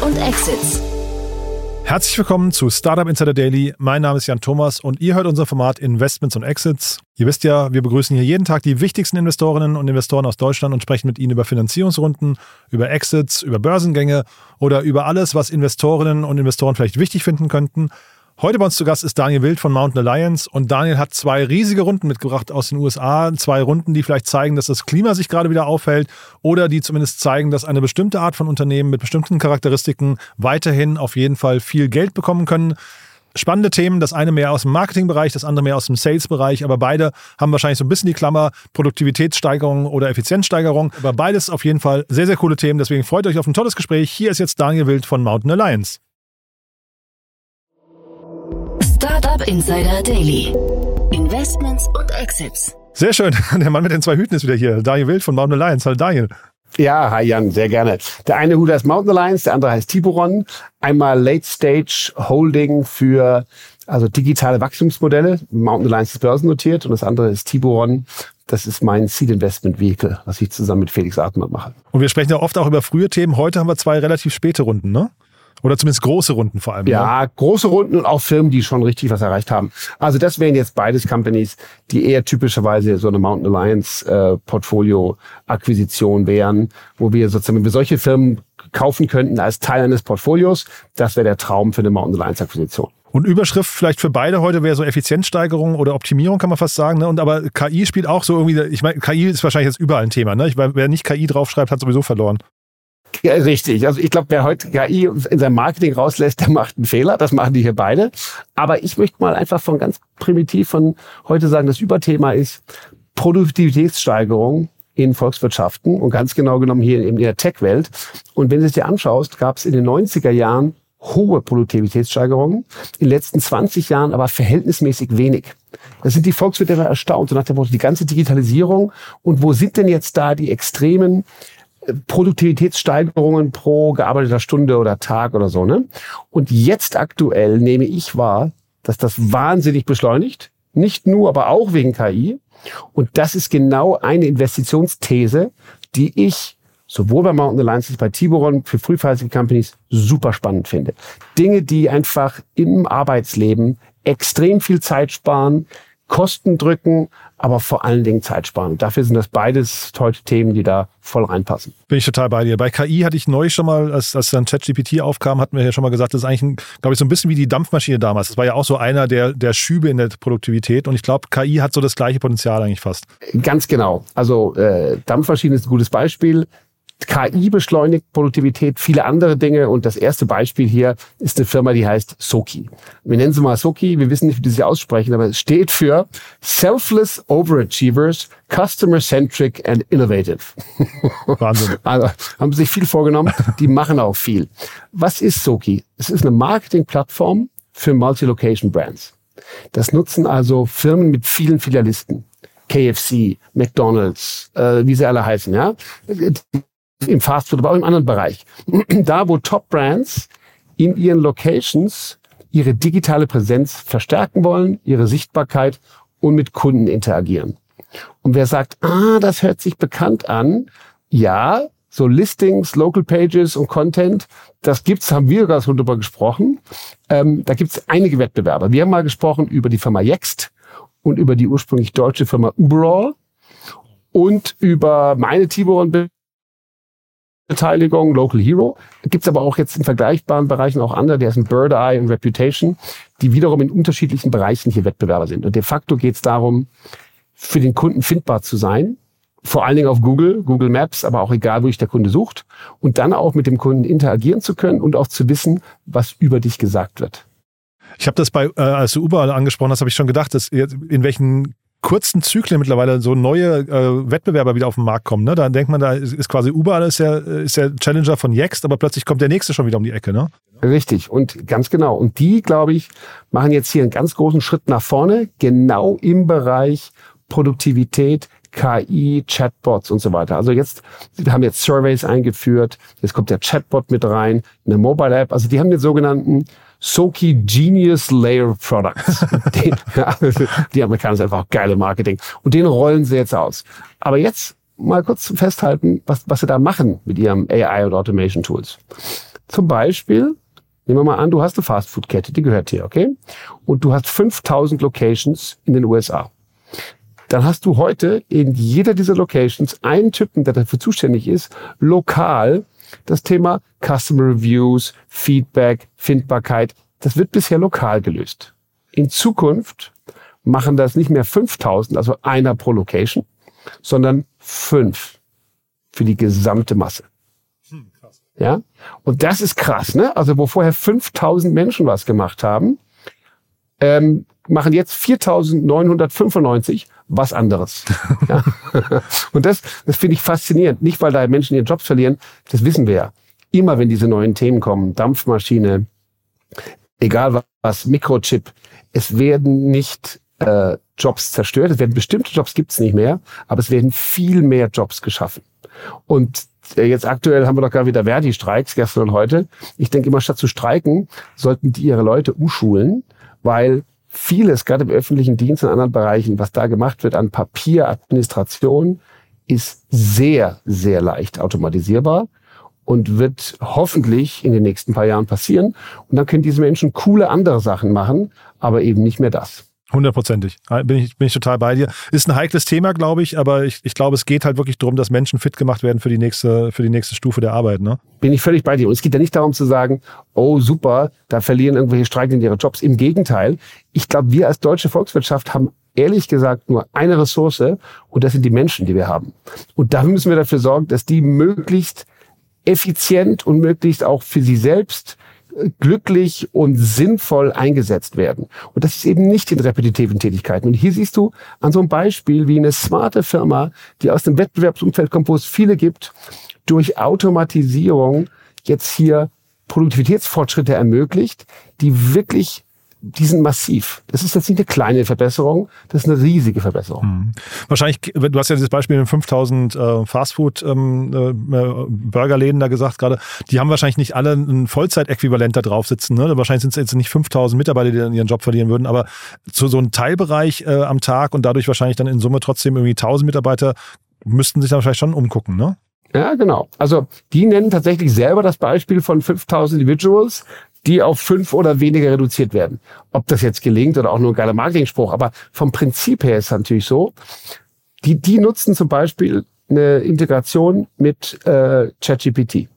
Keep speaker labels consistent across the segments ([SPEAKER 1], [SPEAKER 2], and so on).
[SPEAKER 1] Und Exits.
[SPEAKER 2] Herzlich willkommen zu Startup Insider Daily. Mein Name ist Jan Thomas und ihr hört unser Format Investments und Exits. Ihr wisst ja, wir begrüßen hier jeden Tag die wichtigsten Investorinnen und Investoren aus Deutschland und sprechen mit ihnen über Finanzierungsrunden, über Exits, über Börsengänge oder über alles, was Investorinnen und Investoren vielleicht wichtig finden könnten. Heute bei uns zu Gast ist Daniel Wild von Mountain Alliance und Daniel hat zwei riesige Runden mitgebracht aus den USA. Zwei Runden, die vielleicht zeigen, dass das Klima sich gerade wieder aufhält oder die zumindest zeigen, dass eine bestimmte Art von Unternehmen mit bestimmten Charakteristiken weiterhin auf jeden Fall viel Geld bekommen können. Spannende Themen, das eine mehr aus dem Marketingbereich, das andere mehr aus dem Sales-Bereich, aber beide haben wahrscheinlich so ein bisschen die Klammer Produktivitätssteigerung oder Effizienzsteigerung. Aber beides auf jeden Fall sehr, sehr coole Themen. Deswegen freut euch auf ein tolles Gespräch. Hier ist jetzt Daniel Wild von Mountain Alliance.
[SPEAKER 1] Startup Insider Daily. Investments und Exits.
[SPEAKER 2] Sehr schön. Der Mann mit den zwei Hüten ist wieder hier. Daniel Wild von Mountain Alliance. Hallo Daniel.
[SPEAKER 3] Ja, hi Jan, sehr gerne. Der eine Hut heißt Mountain Alliance, der andere heißt Tiburon. Einmal Late Stage Holding für also digitale Wachstumsmodelle. Mountain Alliance ist börsennotiert und das andere ist Tiburon. Das ist mein Seed Investment Vehicle, was ich zusammen mit Felix Atmer mache.
[SPEAKER 2] Und wir sprechen ja oft auch über frühe Themen. Heute haben wir zwei relativ späte Runden, ne? Oder zumindest große Runden vor allem.
[SPEAKER 3] Ja, ne? große Runden und auch Firmen, die schon richtig was erreicht haben. Also das wären jetzt beides Companies, die eher typischerweise so eine Mountain Alliance äh, Portfolio Akquisition wären, wo wir sozusagen, wenn wir solche Firmen kaufen könnten als Teil eines Portfolios, das wäre der Traum für eine Mountain Alliance Akquisition.
[SPEAKER 2] Und Überschrift vielleicht für beide heute wäre so Effizienzsteigerung oder Optimierung, kann man fast sagen. Ne? Und aber KI spielt auch so irgendwie, ich meine, KI ist wahrscheinlich jetzt überall ein Thema. Ne? Ich, wer nicht KI draufschreibt, hat sowieso verloren.
[SPEAKER 3] Ja, richtig. Also ich glaube, wer heute KI in seinem Marketing rauslässt, der macht einen Fehler. Das machen die hier beide. Aber ich möchte mal einfach von ganz primitiv von heute sagen, das Überthema ist Produktivitätssteigerung in Volkswirtschaften und ganz genau genommen hier in der Tech-Welt. Und wenn du es dir anschaust, gab es in den 90er Jahren hohe Produktivitätssteigerungen, in den letzten 20 Jahren aber verhältnismäßig wenig. Da sind die Volkswirte erstaunt, so nach dem Motto, die ganze Digitalisierung und wo sind denn jetzt da die extremen Produktivitätssteigerungen pro gearbeiteter Stunde oder Tag oder so. Ne? Und jetzt aktuell nehme ich wahr, dass das wahnsinnig beschleunigt. Nicht nur, aber auch wegen KI. Und das ist genau eine Investitionsthese, die ich sowohl bei Mountain Alliance als bei Tiburon für frühphasige Companies super spannend finde. Dinge, die einfach im Arbeitsleben extrem viel Zeit sparen, Kosten drücken, aber vor allen Dingen Zeit sparen. Dafür sind das beides heute Themen, die da voll reinpassen.
[SPEAKER 2] Bin ich total bei dir. Bei KI hatte ich neu schon mal, als, als dann ChatGPT aufkam, hatten wir ja schon mal gesagt, das ist eigentlich, glaube ich, so ein bisschen wie die Dampfmaschine damals. Das war ja auch so einer der, der Schübe in der Produktivität. Und ich glaube, KI hat so das gleiche Potenzial eigentlich fast.
[SPEAKER 3] Ganz genau. Also äh, Dampfmaschine ist ein gutes Beispiel. KI beschleunigt Produktivität, viele andere Dinge. Und das erste Beispiel hier ist eine Firma, die heißt Soki. Wir nennen sie mal Soki. Wir wissen nicht, wie die sie aussprechen, aber es steht für Selfless Overachievers, Customer Centric and Innovative.
[SPEAKER 2] Wahnsinn.
[SPEAKER 3] Also haben sich viel vorgenommen. Die machen auch viel. Was ist Soki? Es ist eine Marketingplattform für Multi-Location Brands. Das nutzen also Firmen mit vielen Filialisten. KFC, McDonald's, äh, wie sie alle heißen, ja im Fastfood, aber auch im anderen Bereich. Da, wo Top-Brands in ihren Locations ihre digitale Präsenz verstärken wollen, ihre Sichtbarkeit und mit Kunden interagieren. Und wer sagt, ah, das hört sich bekannt an, ja, so Listings, Local Pages und Content, das gibt's, haben wir gerade drüber gesprochen. Ähm, da gibt's einige Wettbewerber. Wir haben mal gesprochen über die Firma Yext und über die ursprünglich deutsche Firma Uberall und über meine Tiburon Beteiligung, Local Hero. Gibt es aber auch jetzt in vergleichbaren Bereichen auch andere, der sind Bird Eye und Reputation, die wiederum in unterschiedlichen Bereichen hier Wettbewerber sind. Und de facto geht es darum, für den Kunden findbar zu sein, vor allen Dingen auf Google, Google Maps, aber auch egal, wo sich der Kunde sucht, und dann auch mit dem Kunden interagieren zu können und auch zu wissen, was über dich gesagt wird.
[SPEAKER 2] Ich habe das bei, äh, als du Uber angesprochen hast, habe ich schon gedacht, dass in welchen kurzen Zyklen mittlerweile so neue äh, Wettbewerber wieder auf den Markt kommen. Ne? Da denkt man, da ist, ist quasi Uber ist der, ist der Challenger von Yext, aber plötzlich kommt der nächste schon wieder um die Ecke. Ne?
[SPEAKER 3] Richtig, und ganz genau. Und die, glaube ich, machen jetzt hier einen ganz großen Schritt nach vorne, genau im Bereich Produktivität, KI, Chatbots und so weiter. Also jetzt, wir haben jetzt Surveys eingeführt, jetzt kommt der Chatbot mit rein, eine Mobile App. Also die haben den sogenannten Soki Genius Layer Products. den, die Amerikaner sind einfach geile Marketing. Und den rollen sie jetzt aus. Aber jetzt mal kurz zum Festhalten, was, was sie da machen mit ihrem AI und Automation Tools. zum Beispiel, nehmen wir mal an, du hast eine Fastfood-Kette, die gehört dir, okay? Und du hast 5000 Locations in den USA. Dann hast du heute in jeder dieser Locations einen Typen, der dafür zuständig ist, lokal das Thema Customer Reviews, Feedback, Findbarkeit. Das wird bisher lokal gelöst. In Zukunft machen das nicht mehr 5000, also einer pro Location, sondern fünf für die gesamte Masse. Hm, ja, und das ist krass, ne? Also wo vorher 5000 Menschen was gemacht haben, ähm, machen jetzt 4.995 was anderes. ja. Und das, das finde ich faszinierend. Nicht, weil da Menschen ihren Jobs verlieren, das wissen wir ja. Immer wenn diese neuen Themen kommen, Dampfmaschine, egal was, Mikrochip, es werden nicht äh, Jobs zerstört, es werden bestimmte Jobs gibt's nicht mehr, aber es werden viel mehr Jobs geschaffen. Und äh, jetzt aktuell haben wir doch gerade wieder Verdi-Streiks, gestern und heute. Ich denke immer, statt zu streiken, sollten die ihre Leute umschulen, weil vieles, gerade im öffentlichen Dienst und anderen Bereichen, was da gemacht wird an Papieradministration, ist sehr, sehr leicht automatisierbar und wird hoffentlich in den nächsten paar Jahren passieren. Und dann können diese Menschen coole andere Sachen machen, aber eben nicht mehr das.
[SPEAKER 2] Hundertprozentig. Bin ich, bin ich total bei dir. Ist ein heikles Thema, glaube ich, aber ich, ich glaube, es geht halt wirklich darum, dass Menschen fit gemacht werden für die nächste, für die nächste Stufe der Arbeit. Ne?
[SPEAKER 3] Bin ich völlig bei dir. Und es geht ja nicht darum zu sagen, oh super, da verlieren irgendwelche Streikenden ihre Jobs. Im Gegenteil, ich glaube, wir als deutsche Volkswirtschaft haben ehrlich gesagt nur eine Ressource und das sind die Menschen, die wir haben. Und da müssen wir dafür sorgen, dass die möglichst effizient und möglichst auch für sie selbst glücklich und sinnvoll eingesetzt werden. Und das ist eben nicht in repetitiven Tätigkeiten. Und hier siehst du an so einem Beispiel, wie eine smarte Firma, die aus dem Wettbewerbsumfeld kommt, wo es viele gibt, durch Automatisierung jetzt hier Produktivitätsfortschritte ermöglicht, die wirklich die sind massiv. Das ist jetzt nicht eine kleine Verbesserung, das ist eine riesige Verbesserung. Mhm.
[SPEAKER 2] Wahrscheinlich, du hast ja dieses Beispiel mit 5000 äh, Fastfood-Burgerläden ähm, äh, da gesagt gerade, die haben wahrscheinlich nicht alle ein Vollzeitäquivalent da drauf sitzen. Ne? Wahrscheinlich sind es jetzt nicht 5000 Mitarbeiter, die dann ihren Job verlieren würden, aber zu so einem Teilbereich äh, am Tag und dadurch wahrscheinlich dann in Summe trotzdem irgendwie 1000 Mitarbeiter müssten sich dann vielleicht schon umgucken, ne?
[SPEAKER 3] Ja, genau. Also die nennen tatsächlich selber das Beispiel von 5000 Individuals die auf fünf oder weniger reduziert werden. Ob das jetzt gelingt oder auch nur ein geiler Marketing-Spruch, aber vom Prinzip her ist es natürlich so, die, die nutzen zum Beispiel eine Integration mit äh, ChatGPT,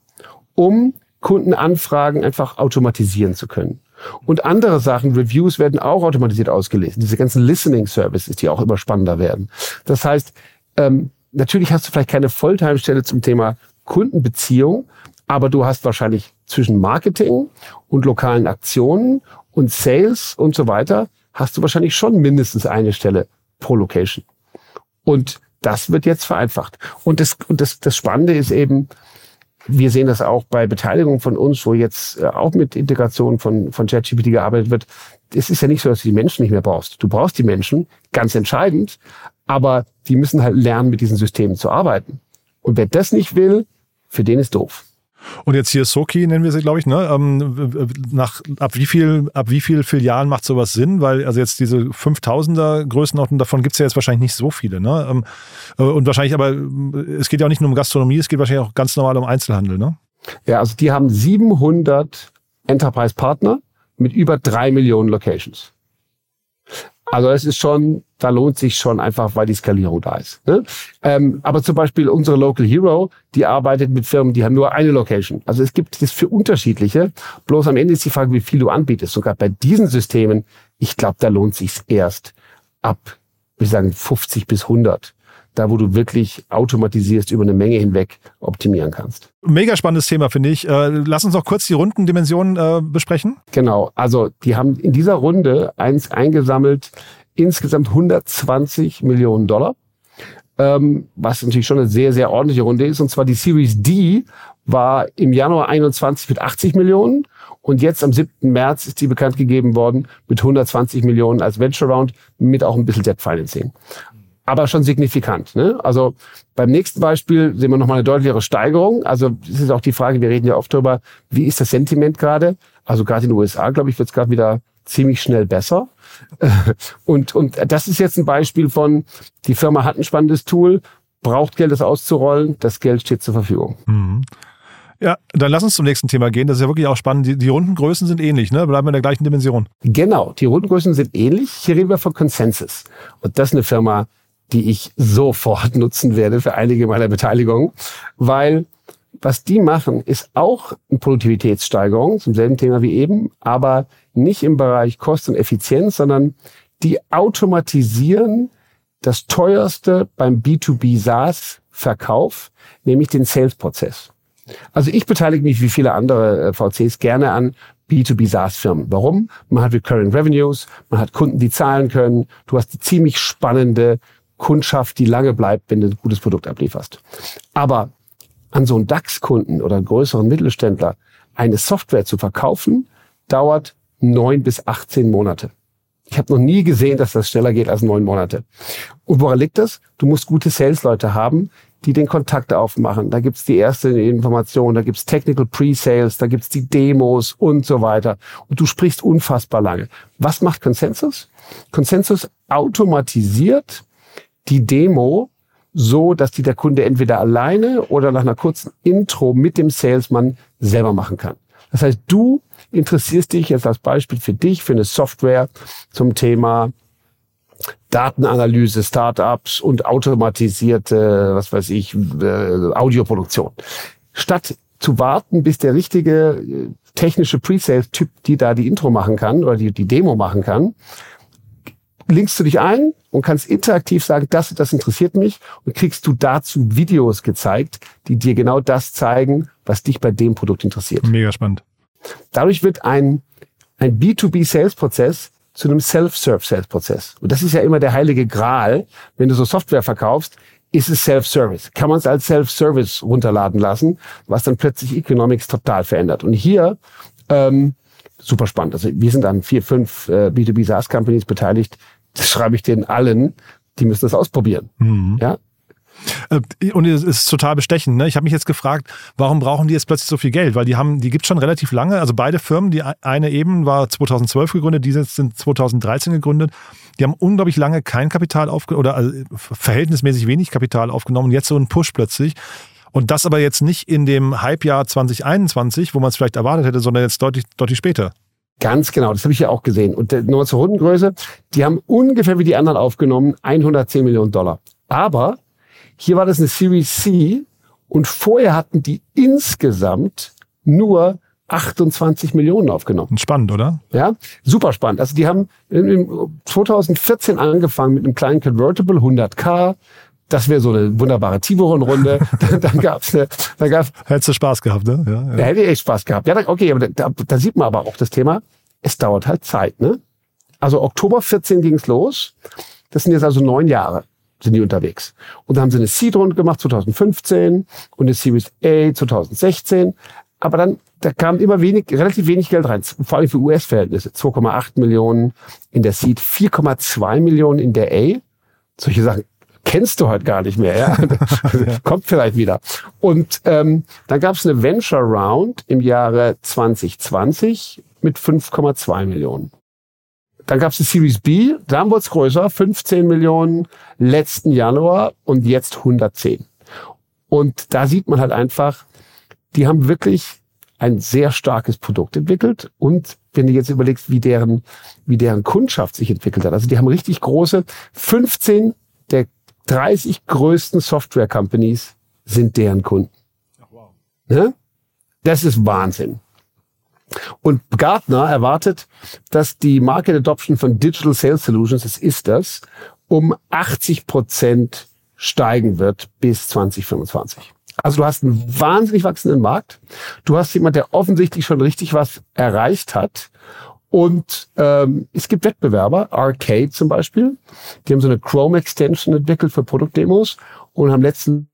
[SPEAKER 3] um Kundenanfragen einfach automatisieren zu können. Und andere Sachen, Reviews werden auch automatisiert ausgelesen. Diese ganzen Listening Services, die auch immer spannender werden. Das heißt, ähm, natürlich hast du vielleicht keine Volltime-Stelle zum Thema Kundenbeziehung, aber du hast wahrscheinlich zwischen Marketing und lokalen Aktionen und Sales und so weiter, hast du wahrscheinlich schon mindestens eine Stelle pro Location. Und das wird jetzt vereinfacht. Und das, und das, das Spannende ist eben, wir sehen das auch bei Beteiligung von uns, wo jetzt äh, auch mit Integration von, von ChatGPT gearbeitet wird. Es ist ja nicht so, dass du die Menschen nicht mehr brauchst. Du brauchst die Menschen, ganz entscheidend, aber die müssen halt lernen, mit diesen Systemen zu arbeiten. Und wer das nicht will, für den ist doof.
[SPEAKER 2] Und jetzt hier Soki nennen wir sie, glaube ich, ne? Ähm, nach, ab wie viel, ab wie viel Filialen macht sowas Sinn? Weil, also jetzt diese 5000er Größenordnung, davon gibt es ja jetzt wahrscheinlich nicht so viele, ne? Ähm, äh, und wahrscheinlich aber, es geht ja auch nicht nur um Gastronomie, es geht wahrscheinlich auch ganz normal um Einzelhandel, ne?
[SPEAKER 3] Ja, also die haben 700 Enterprise-Partner mit über drei Millionen Locations. Also es ist schon, da lohnt sich schon einfach, weil die Skalierung da ist. Ne? Ähm, aber zum Beispiel unsere Local Hero, die arbeitet mit Firmen, die haben nur eine Location. Also es gibt das für unterschiedliche. Bloß am Ende ist die Frage, wie viel du anbietest. Sogar bei diesen Systemen, ich glaube, da lohnt sich erst ab, wir sagen 50 bis 100 da wo du wirklich automatisierst über eine Menge hinweg optimieren kannst.
[SPEAKER 2] Mega spannendes Thema, finde ich. Äh, lass uns noch kurz die Rundendimensionen äh, besprechen.
[SPEAKER 3] Genau, also die haben in dieser Runde eins eingesammelt, insgesamt 120 Millionen Dollar, ähm, was natürlich schon eine sehr, sehr ordentliche Runde ist. Und zwar die Series D war im Januar 21 mit 80 Millionen und jetzt am 7. März ist die bekannt gegeben worden mit 120 Millionen als Venture Round mit auch ein bisschen Debt Financing aber schon signifikant. Ne? Also beim nächsten Beispiel sehen wir nochmal eine deutlichere Steigerung. Also das ist auch die Frage, wir reden ja oft darüber, wie ist das Sentiment gerade? Also gerade in den USA, glaube ich, wird es gerade wieder ziemlich schnell besser. Und, und das ist jetzt ein Beispiel von, die Firma hat ein spannendes Tool, braucht Geld, das auszurollen, das Geld steht zur Verfügung. Mhm.
[SPEAKER 2] Ja, dann lass uns zum nächsten Thema gehen. Das ist ja wirklich auch spannend. Die, die Rundengrößen sind ähnlich, ne? Bleiben wir in der gleichen Dimension.
[SPEAKER 3] Genau, die Rundengrößen sind ähnlich. Hier reden wir von Consensus. Und das ist eine Firma, die ich sofort nutzen werde für einige meiner Beteiligungen, weil was die machen, ist auch eine Produktivitätssteigerung, zum selben Thema wie eben, aber nicht im Bereich Kosten und Effizienz, sondern die automatisieren das teuerste beim B2B SaaS Verkauf, nämlich den Sales-Prozess. Also ich beteilige mich wie viele andere äh, VCs gerne an B2B SaaS-Firmen. Warum? Man hat Recurring Revenues, man hat Kunden, die zahlen können, du hast eine ziemlich spannende Kundschaft, die lange bleibt, wenn du ein gutes Produkt ablieferst. Aber an so einen DAX-Kunden oder einen größeren Mittelständler eine Software zu verkaufen, dauert neun bis 18 Monate. Ich habe noch nie gesehen, dass das schneller geht als neun Monate. Und woran liegt das? Du musst gute Sales-Leute haben, die den Kontakt aufmachen. Da gibt's die erste Information, da gibt's Technical Pre-Sales, da gibt's die Demos und so weiter. Und du sprichst unfassbar lange. Was macht Consensus? Consensus automatisiert die Demo so, dass die der Kunde entweder alleine oder nach einer kurzen Intro mit dem Salesman selber machen kann. Das heißt, du interessierst dich jetzt als Beispiel für dich, für eine Software zum Thema Datenanalyse, Startups und automatisierte, was weiß ich, äh, Audioproduktion. Statt zu warten, bis der richtige äh, technische Pre-Sales-Typ, die da die Intro machen kann oder die, die Demo machen kann, linkst du dich ein und kannst interaktiv sagen, das das interessiert mich und kriegst du dazu Videos gezeigt, die dir genau das zeigen, was dich bei dem Produkt interessiert.
[SPEAKER 2] Mega spannend.
[SPEAKER 3] Dadurch wird ein, ein B2B-Sales-Prozess zu einem Self-Serve-Sales-Prozess. Und das ist ja immer der heilige Gral. Wenn du so Software verkaufst, ist es Self-Service. Kann man es als Self-Service runterladen lassen, was dann plötzlich Economics total verändert. Und hier ähm, super spannend. Also wir sind an vier, fünf äh, B2B SaaS Companies beteiligt. Das schreibe ich denen allen. Die müssen das ausprobieren. Mhm. Ja,
[SPEAKER 2] äh, und es ist total bestechend. Ne? Ich habe mich jetzt gefragt, warum brauchen die jetzt plötzlich so viel Geld? Weil die haben, die gibt schon relativ lange. Also beide Firmen, die eine eben war 2012 gegründet, diese sind 2013 gegründet. Die haben unglaublich lange kein Kapital aufgenommen oder also verhältnismäßig wenig Kapital aufgenommen. Und jetzt so ein Push plötzlich. Und das aber jetzt nicht in dem Halbjahr 2021, wo man es vielleicht erwartet hätte, sondern jetzt deutlich, deutlich später.
[SPEAKER 3] Ganz genau, das habe ich ja auch gesehen. Und äh, nur zur Rundengröße, die haben ungefähr wie die anderen aufgenommen 110 Millionen Dollar. Aber hier war das eine Series C und vorher hatten die insgesamt nur 28 Millionen aufgenommen.
[SPEAKER 2] Spannend, oder?
[SPEAKER 3] Ja, super spannend. Also die haben 2014 angefangen mit einem kleinen Convertible, 100k. Das wäre so eine wunderbare Tiburon-Runde. dann, dann gab's eine, dann gab's,
[SPEAKER 2] Hättest du Spaß gehabt, ne?
[SPEAKER 3] Ja, ja. Da hätte ich echt Spaß gehabt. Ja, okay, aber da, da sieht man aber auch das Thema. Es dauert halt Zeit, ne? Also Oktober 14 ging's los. Das sind jetzt also neun Jahre sind die unterwegs. Und dann haben sie eine Seed-Runde gemacht 2015 und eine Series A 2016. Aber dann, da kam immer wenig, relativ wenig Geld rein, vor allem für US-Verhältnisse. 2,8 Millionen in der Seed, 4,2 Millionen in der A. Solche Sachen kennst du heute gar nicht mehr. Ja? Kommt vielleicht wieder. Und ähm, dann gab es eine Venture Round im Jahre 2020 mit 5,2 Millionen. Dann gab es die Series B, dann wurde es größer, 15 Millionen letzten Januar und jetzt 110. Und da sieht man halt einfach, die haben wirklich ein sehr starkes Produkt entwickelt und wenn du jetzt überlegst, wie deren, wie deren Kundschaft sich entwickelt hat. Also die haben richtig große, 15 der 30 größten Software Companies sind deren Kunden. Ne? Das ist Wahnsinn. Und Gartner erwartet, dass die Market Adoption von Digital Sales Solutions, das ist das, um 80 Prozent steigen wird bis 2025. Also du hast einen wahnsinnig wachsenden Markt. Du hast jemand, der offensichtlich schon richtig was erreicht hat. Und ähm, es gibt Wettbewerber, Arcade zum Beispiel. Die haben so eine Chrome Extension entwickelt für Produktdemos und haben letzten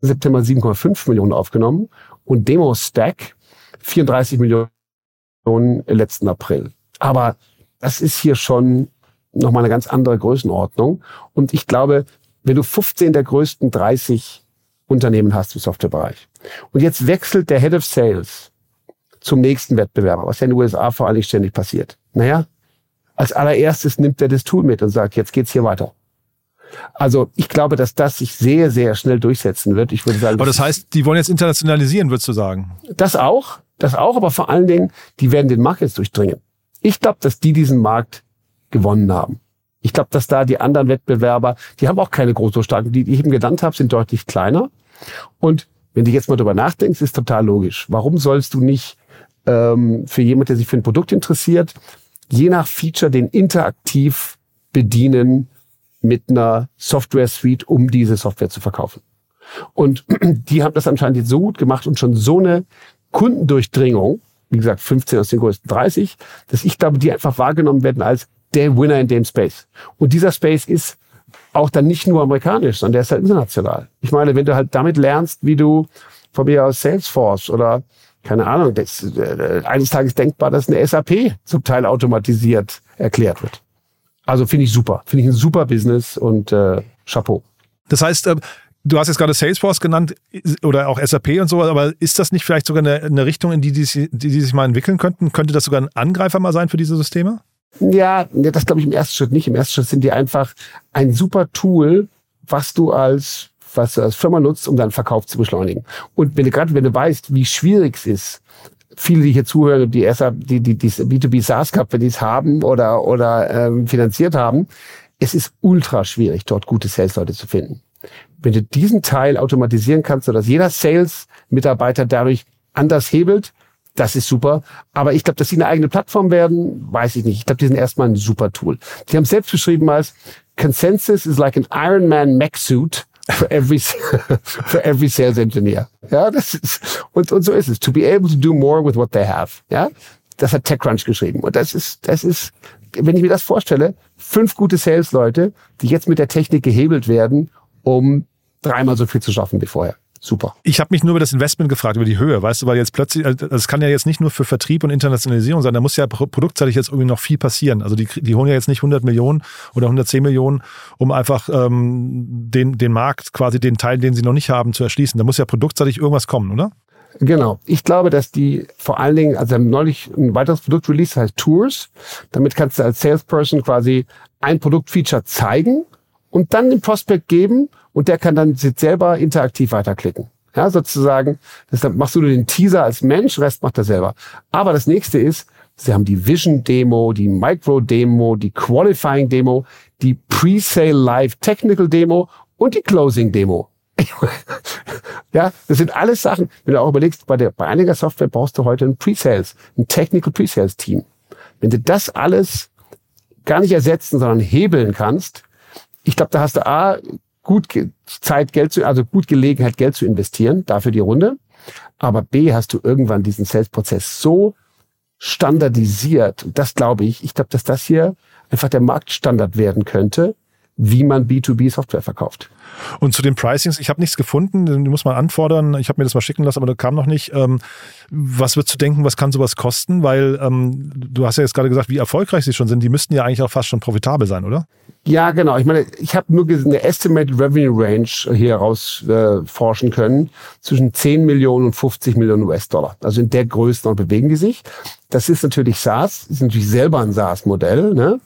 [SPEAKER 3] September 7,5 Millionen aufgenommen. Und Demo Stack 34 Millionen letzten April. Aber das ist hier schon nochmal eine ganz andere Größenordnung. Und ich glaube, wenn du 15 der größten 30 Unternehmen hast im Softwarebereich und jetzt wechselt der Head of Sales zum nächsten Wettbewerber, was ja in den USA vor allem ständig passiert. Naja, als allererstes nimmt er das Tool mit und sagt, jetzt geht's hier weiter. Also ich glaube, dass das sich sehr, sehr schnell durchsetzen wird. Ich würde sagen.
[SPEAKER 2] Aber das heißt, die wollen jetzt internationalisieren, würdest du sagen?
[SPEAKER 3] Das auch, das auch, aber vor allen Dingen, die werden den Markt jetzt durchdringen. Ich glaube, dass die diesen Markt gewonnen haben. Ich glaube, dass da die anderen Wettbewerber, die haben auch keine groß so starken, die, die ich eben genannt habe, sind deutlich kleiner. Und wenn du jetzt mal drüber nachdenkst, ist total logisch. Warum sollst du nicht ähm, für jemand, der sich für ein Produkt interessiert, je nach Feature den interaktiv bedienen mit einer Software Suite, um diese Software zu verkaufen? Und die haben das anscheinend jetzt so gut gemacht und schon so eine Kundendurchdringung, wie gesagt, 15 aus den größten 30, dass ich glaube, die einfach wahrgenommen werden als der Winner in dem Space. Und dieser Space ist auch dann nicht nur amerikanisch, sondern der ist halt international. Ich meine, wenn du halt damit lernst, wie du von mir aus Salesforce oder keine Ahnung, das, äh, eines Tages denkbar, dass eine SAP zum Teil automatisiert erklärt wird. Also finde ich super. Finde ich ein super Business und äh, Chapeau.
[SPEAKER 2] Das heißt, äh, du hast jetzt gerade Salesforce genannt oder auch SAP und so, aber ist das nicht vielleicht sogar eine, eine Richtung, in die die, die die sich mal entwickeln könnten? Könnte das sogar ein Angreifer mal sein für diese Systeme?
[SPEAKER 3] Ja, das glaube ich im ersten Schritt nicht. Im ersten Schritt sind die einfach ein super Tool, was du als was du als Firma nutzt, um deinen Verkauf zu beschleunigen. Und wenn du gerade, wenn du weißt, wie schwierig es ist, viele, die hier zuhören, die SAP, die, die, die B2B SaaS Companies haben oder, oder ähm, finanziert haben, es ist ultra schwierig, dort gute Sales-Leute zu finden. Wenn du diesen Teil automatisieren kannst, sodass jeder Sales-Mitarbeiter dadurch anders hebelt, das ist super. Aber ich glaube, dass sie eine eigene Plattform werden, weiß ich nicht. Ich glaube, die sind erstmal ein super Tool. Die haben selbst beschrieben als Consensus is like an Iron Man mech suit for every, for every sales engineer. Ja, das ist, und, und so ist es. To be able to do more with what they have. Ja, das hat TechCrunch geschrieben. Und das ist, das ist, wenn ich mir das vorstelle, fünf gute Sales-Leute, die jetzt mit der Technik gehebelt werden, um dreimal so viel zu schaffen wie vorher super.
[SPEAKER 2] Ich habe mich nur über das Investment gefragt, über die Höhe, weißt du, weil jetzt plötzlich, also das kann ja jetzt nicht nur für Vertrieb und Internationalisierung sein, da muss ja produktseitig jetzt irgendwie noch viel passieren. Also die, die holen ja jetzt nicht 100 Millionen oder 110 Millionen, um einfach ähm, den, den Markt, quasi den Teil, den sie noch nicht haben, zu erschließen. Da muss ja produktseitig irgendwas kommen, oder?
[SPEAKER 3] Genau. Ich glaube, dass die vor allen Dingen, also neulich ein weiteres Produkt release, heißt Tours. Damit kannst du als Salesperson quasi ein Produktfeature zeigen und dann den Prospect geben und der kann dann selber interaktiv weiterklicken. Ja, sozusagen, deshalb machst du den Teaser als Mensch, Rest macht er selber. Aber das nächste ist, sie haben die Vision Demo, die Micro Demo, die Qualifying Demo, die Pre-Sale Live Technical Demo und die Closing Demo. ja, das sind alles Sachen, wenn du auch überlegst, bei, der, bei einiger Software brauchst du heute ein Pre-Sales, ein Technical Pre-Sales Team. Wenn du das alles gar nicht ersetzen, sondern hebeln kannst, ich glaube, da hast du A, gut Zeit, Geld zu, also gut Gelegenheit, Geld zu investieren, dafür die Runde. Aber B, hast du irgendwann diesen Sales-Prozess so standardisiert. Und das glaube ich, ich glaube, dass das hier einfach der Marktstandard werden könnte, wie man B2B-Software verkauft.
[SPEAKER 2] Und zu den Pricings, ich habe nichts gefunden, die muss man anfordern. Ich habe mir das mal schicken lassen, aber da kam noch nicht. Ähm, was wird zu denken, was kann sowas kosten? Weil ähm, du hast ja jetzt gerade gesagt, wie erfolgreich sie schon sind. Die müssten ja eigentlich auch fast schon profitabel sein, oder?
[SPEAKER 3] Ja, genau. Ich meine, ich habe nur eine Estimated Revenue Range hier rausforschen äh, können zwischen 10 Millionen und 50 Millionen US-Dollar. Also in der Größenordnung bewegen die sich. Das ist natürlich SaaS, ist natürlich selber ein SaaS-Modell. Ne?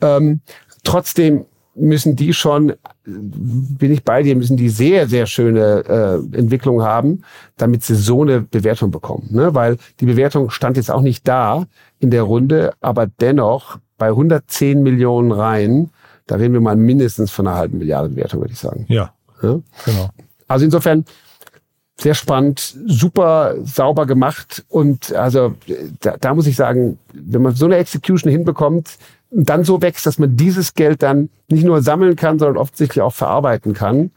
[SPEAKER 3] Ähm, trotzdem müssen die schon, bin ich bei dir, müssen die sehr, sehr schöne äh, Entwicklung haben, damit sie so eine Bewertung bekommen. Ne? Weil die Bewertung stand jetzt auch nicht da in der Runde, aber dennoch bei 110 Millionen Reihen, da reden wir mal mindestens von einer halben Milliarde Bewertung, würde ich sagen.
[SPEAKER 2] Ja, ja? genau.
[SPEAKER 3] Also insofern sehr spannend, super sauber gemacht und also da, da muss ich sagen, wenn man so eine Execution hinbekommt, dann so wächst, dass man dieses Geld dann nicht nur sammeln kann, sondern offensichtlich auch verarbeiten kann,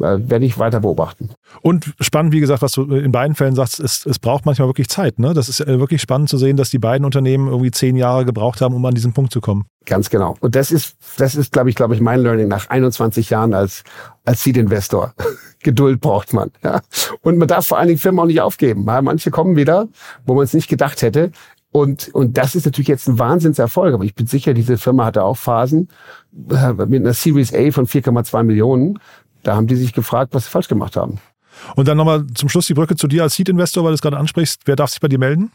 [SPEAKER 3] äh, werde ich weiter beobachten.
[SPEAKER 2] Und spannend, wie gesagt, was du in beiden Fällen sagst, ist, es braucht manchmal wirklich Zeit. Ne? Das ist äh, wirklich spannend zu sehen, dass die beiden Unternehmen irgendwie zehn Jahre gebraucht haben, um an diesen Punkt zu kommen.
[SPEAKER 3] Ganz genau. Und das ist, das ist, glaube ich, glaube ich, mein Learning nach 21 Jahren als, als Seed-Investor. Geduld braucht man. Ja? Und man darf vor allen Dingen Firmen auch nicht aufgeben. Manche kommen wieder, wo man es nicht gedacht hätte. Und, und das ist natürlich jetzt ein Wahnsinnserfolg. Aber ich bin sicher, diese Firma hatte auch Phasen äh, mit einer Series A von 4,2 Millionen. Da haben die sich gefragt, was sie falsch gemacht haben.
[SPEAKER 2] Und dann nochmal zum Schluss die Brücke zu dir als Seed-Investor, weil du es gerade ansprichst. Wer darf sich bei dir melden?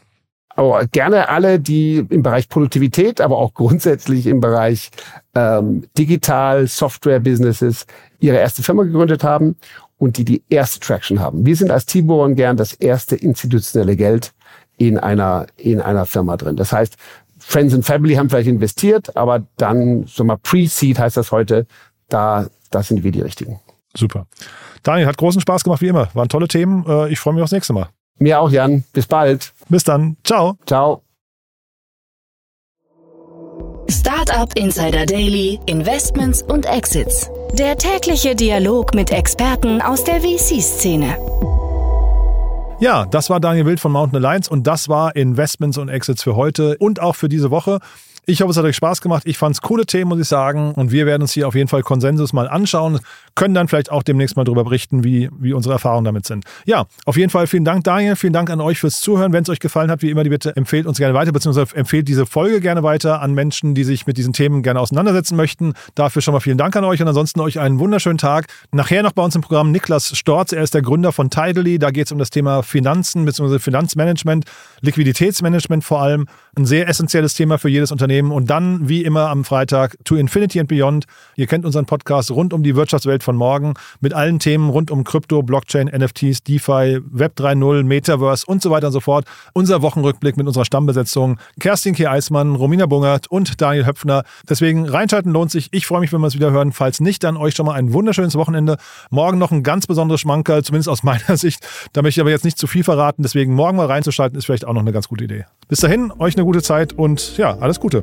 [SPEAKER 3] Aber gerne alle, die im Bereich Produktivität, aber auch grundsätzlich im Bereich ähm, Digital, Software-Businesses ihre erste Firma gegründet haben und die die erste Traction haben. Wir sind als Tiburon gern das erste institutionelle Geld in einer, in einer Firma drin. Das heißt, Friends and Family haben vielleicht investiert, aber dann, so mal Pre-Seed heißt das heute, da, da sind wir die Richtigen.
[SPEAKER 2] Super. Daniel, hat großen Spaß gemacht wie immer. Waren tolle Themen. Äh, ich freue mich aufs nächste Mal.
[SPEAKER 3] Mir auch, Jan. Bis bald.
[SPEAKER 2] Bis dann. Ciao.
[SPEAKER 3] Ciao.
[SPEAKER 1] Startup Insider Daily, Investments und Exits. Der tägliche Dialog mit Experten aus der VC-Szene.
[SPEAKER 2] Ja, das war Daniel Wild von Mountain Alliance und das war Investments und Exits für heute und auch für diese Woche. Ich hoffe, es hat euch Spaß gemacht. Ich fand es coole Themen, muss ich sagen. Und wir werden uns hier auf jeden Fall Konsensus mal anschauen. Können dann vielleicht auch demnächst mal darüber berichten, wie, wie unsere Erfahrungen damit sind. Ja, auf jeden Fall vielen Dank, Daniel. Vielen Dank an euch fürs Zuhören. Wenn es euch gefallen hat, wie immer, die bitte empfehlt uns gerne weiter, beziehungsweise empfehlt diese Folge gerne weiter an Menschen, die sich mit diesen Themen gerne auseinandersetzen möchten. Dafür schon mal vielen Dank an euch und ansonsten euch einen wunderschönen Tag. Nachher noch bei uns im Programm Niklas Storz. Er ist der Gründer von Tidally. Da geht es um das Thema Finanzen bzw. Finanzmanagement, Liquiditätsmanagement vor allem. Ein sehr essentielles Thema für jedes Unternehmen. Und dann, wie immer am Freitag, To Infinity and Beyond. Ihr kennt unseren Podcast rund um die Wirtschaftswelt von morgen mit allen Themen rund um Krypto, Blockchain, NFTs, DeFi, Web 3.0, Metaverse und so weiter und so fort. Unser Wochenrückblick mit unserer Stammbesetzung. Kerstin K. Eismann, Romina Bungert und Daniel Höpfner. Deswegen reinschalten lohnt sich. Ich freue mich, wenn wir es wieder hören. Falls nicht, dann euch schon mal ein wunderschönes Wochenende. Morgen noch ein ganz besonderes Schmankerl, zumindest aus meiner Sicht. Da möchte ich aber jetzt nicht zu viel verraten. Deswegen morgen mal reinzuschalten, ist vielleicht auch noch eine ganz gute Idee. Bis dahin, euch eine gute Zeit und ja, alles Gute.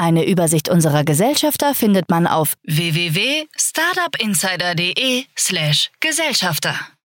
[SPEAKER 1] Eine Übersicht unserer Gesellschafter findet man auf www.startupinsider.de/gesellschafter.